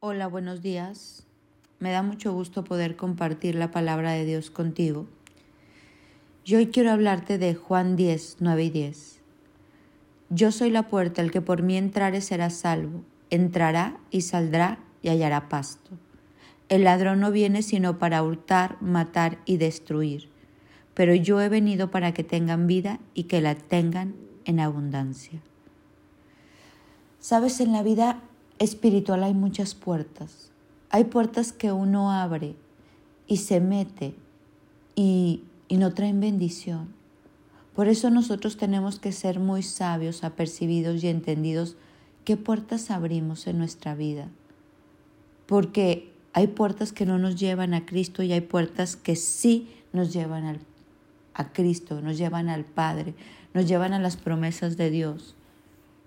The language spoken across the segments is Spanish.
Hola, buenos días. Me da mucho gusto poder compartir la palabra de Dios contigo. Yo hoy quiero hablarte de Juan 10, 9 y 10. Yo soy la puerta, el que por mí entrare será salvo, entrará y saldrá y hallará pasto. El ladrón no viene sino para hurtar, matar y destruir, pero yo he venido para que tengan vida y que la tengan en abundancia. Sabes, en la vida espiritual hay muchas puertas. Hay puertas que uno abre y se mete y, y no traen bendición. Por eso nosotros tenemos que ser muy sabios, apercibidos y entendidos qué puertas abrimos en nuestra vida. Porque hay puertas que no nos llevan a Cristo y hay puertas que sí nos llevan al, a Cristo, nos llevan al Padre, nos llevan a las promesas de Dios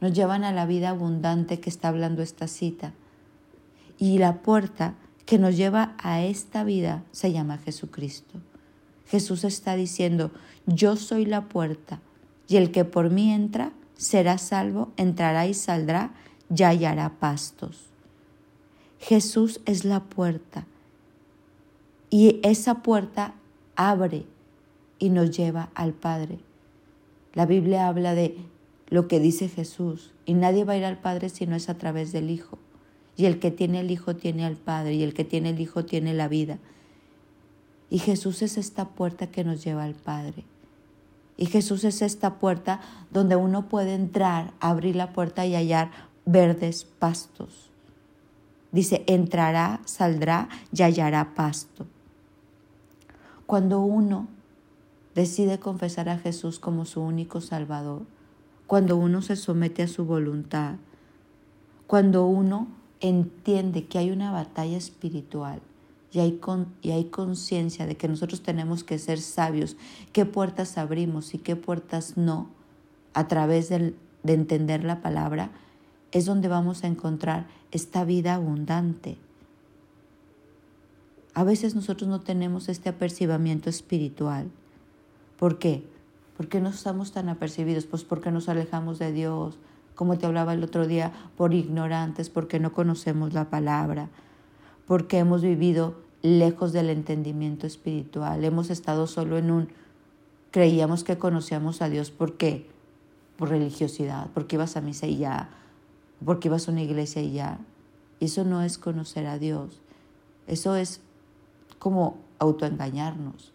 nos llevan a la vida abundante que está hablando esta cita. Y la puerta que nos lleva a esta vida se llama Jesucristo. Jesús está diciendo, yo soy la puerta, y el que por mí entra será salvo, entrará y saldrá, y hallará pastos. Jesús es la puerta, y esa puerta abre y nos lleva al Padre. La Biblia habla de lo que dice Jesús, y nadie va a ir al Padre si no es a través del Hijo. Y el que tiene el Hijo tiene al Padre, y el que tiene el Hijo tiene la vida. Y Jesús es esta puerta que nos lleva al Padre. Y Jesús es esta puerta donde uno puede entrar, abrir la puerta y hallar verdes pastos. Dice, entrará, saldrá y hallará pasto. Cuando uno decide confesar a Jesús como su único Salvador, cuando uno se somete a su voluntad, cuando uno entiende que hay una batalla espiritual y hay, hay conciencia de que nosotros tenemos que ser sabios, qué puertas abrimos y qué puertas no, a través de entender la palabra, es donde vamos a encontrar esta vida abundante. A veces nosotros no tenemos este apercibimiento espiritual. ¿Por qué? ¿Por qué no estamos tan apercibidos? Pues porque nos alejamos de Dios, como te hablaba el otro día, por ignorantes, porque no conocemos la palabra, porque hemos vivido lejos del entendimiento espiritual, hemos estado solo en un, creíamos que conocíamos a Dios, ¿por qué? Por religiosidad, porque ibas a misa y ya, porque ibas a una iglesia y ya. Eso no es conocer a Dios, eso es como autoengañarnos.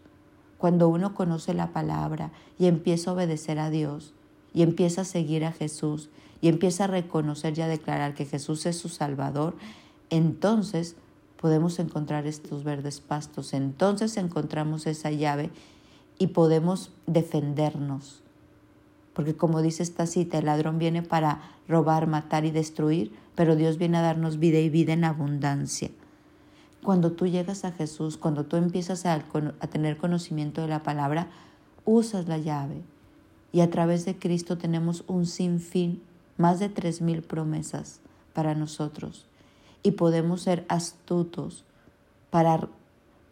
Cuando uno conoce la palabra y empieza a obedecer a Dios y empieza a seguir a Jesús y empieza a reconocer y a declarar que Jesús es su Salvador, entonces podemos encontrar estos verdes pastos, entonces encontramos esa llave y podemos defendernos. Porque como dice esta cita, el ladrón viene para robar, matar y destruir, pero Dios viene a darnos vida y vida en abundancia. Cuando tú llegas a Jesús, cuando tú empiezas a, tener conocimiento de la palabra, usas la llave. Y a través de Cristo tenemos un sinfín, más de tres mil promesas para nosotros. Y podemos ser astutos para,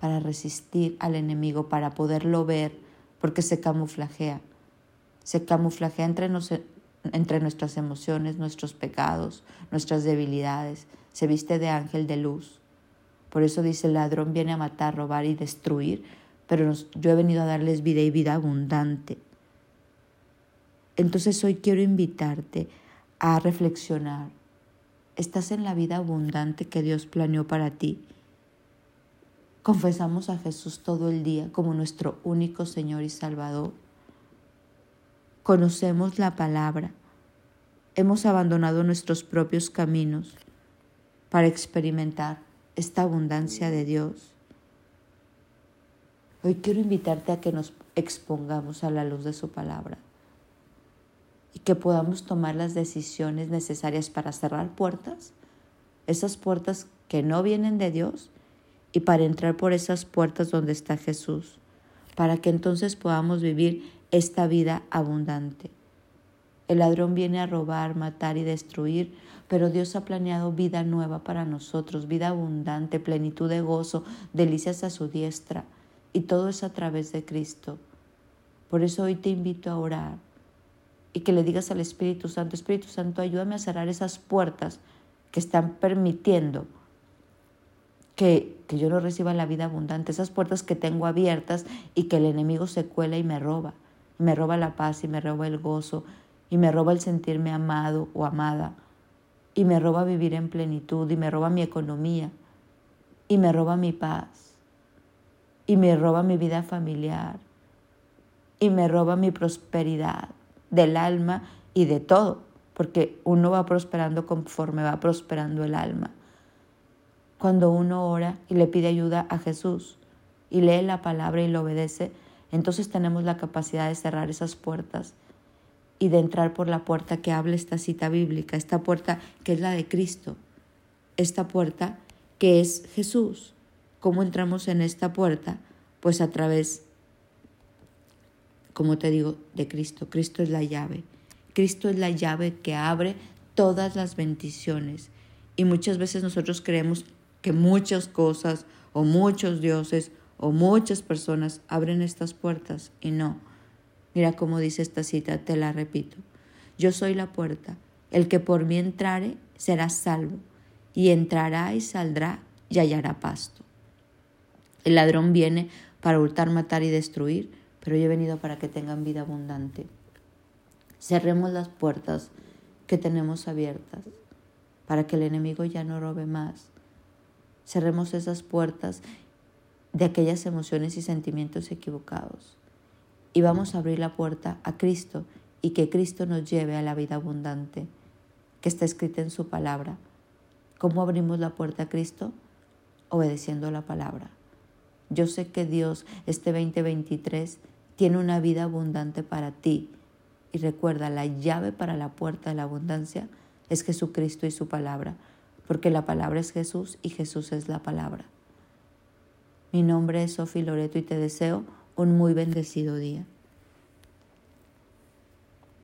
para resistir al enemigo, para poderlo ver, porque se camuflajea. Se camuflajea entre, entre nuestras emociones, nuestros pecados, nuestras debilidades. Se viste de ángel de luz. Por eso dice, el ladrón viene a matar, robar y destruir, pero yo he venido a darles vida y vida abundante. Entonces hoy quiero invitarte a reflexionar. ¿Estás en la vida abundante que Dios planeó para ti? Confesamos a Jesús todo el día como nuestro único Señor y Salvador. Conocemos la palabra. Hemos abandonado nuestros propios caminos para experimentar esta abundancia de Dios. Hoy quiero invitarte a que nos expongamos a la luz de su palabra y que podamos tomar las decisiones necesarias para cerrar puertas, esas puertas que no vienen de Dios, y para entrar por esas puertas donde está Jesús, para que entonces podamos vivir esta vida abundante. El ladrón viene a robar, matar y destruir, pero Dios ha planeado vida nueva para nosotros, vida abundante, plenitud de gozo, delicias a su diestra, y todo es a través de Cristo. Por eso hoy te invito a orar y que le digas al Espíritu Santo, Espíritu Santo, ayúdame a cerrar esas puertas que están permitiendo que, que yo no reciba la vida abundante, esas puertas que tengo abiertas y que el enemigo se cuela y me roba, me roba la paz y me roba el gozo y me roba el sentirme amado o amada y me roba vivir en plenitud y me roba mi economía y me roba mi paz y me roba mi vida familiar y me roba mi prosperidad del alma y de todo, porque uno va prosperando conforme va prosperando el alma. Cuando uno ora y le pide ayuda a Jesús y lee la palabra y lo obedece, entonces tenemos la capacidad de cerrar esas puertas y de entrar por la puerta que habla esta cita bíblica, esta puerta que es la de Cristo, esta puerta que es Jesús. ¿Cómo entramos en esta puerta? Pues a través, como te digo, de Cristo. Cristo es la llave. Cristo es la llave que abre todas las bendiciones. Y muchas veces nosotros creemos que muchas cosas o muchos dioses o muchas personas abren estas puertas y no. Mira cómo dice esta cita, te la repito. Yo soy la puerta. El que por mí entrare será salvo, y entrará y saldrá y hallará pasto. El ladrón viene para hurtar, matar y destruir, pero yo he venido para que tengan vida abundante. Cerremos las puertas que tenemos abiertas para que el enemigo ya no robe más. Cerremos esas puertas de aquellas emociones y sentimientos equivocados y vamos a abrir la puerta a Cristo y que Cristo nos lleve a la vida abundante que está escrita en su palabra. ¿Cómo abrimos la puerta a Cristo? Obedeciendo la palabra. Yo sé que Dios este 2023 tiene una vida abundante para ti. Y recuerda, la llave para la puerta de la abundancia es Jesucristo y su palabra, porque la palabra es Jesús y Jesús es la palabra. Mi nombre es Sofi Loreto y te deseo un muy bendecido día.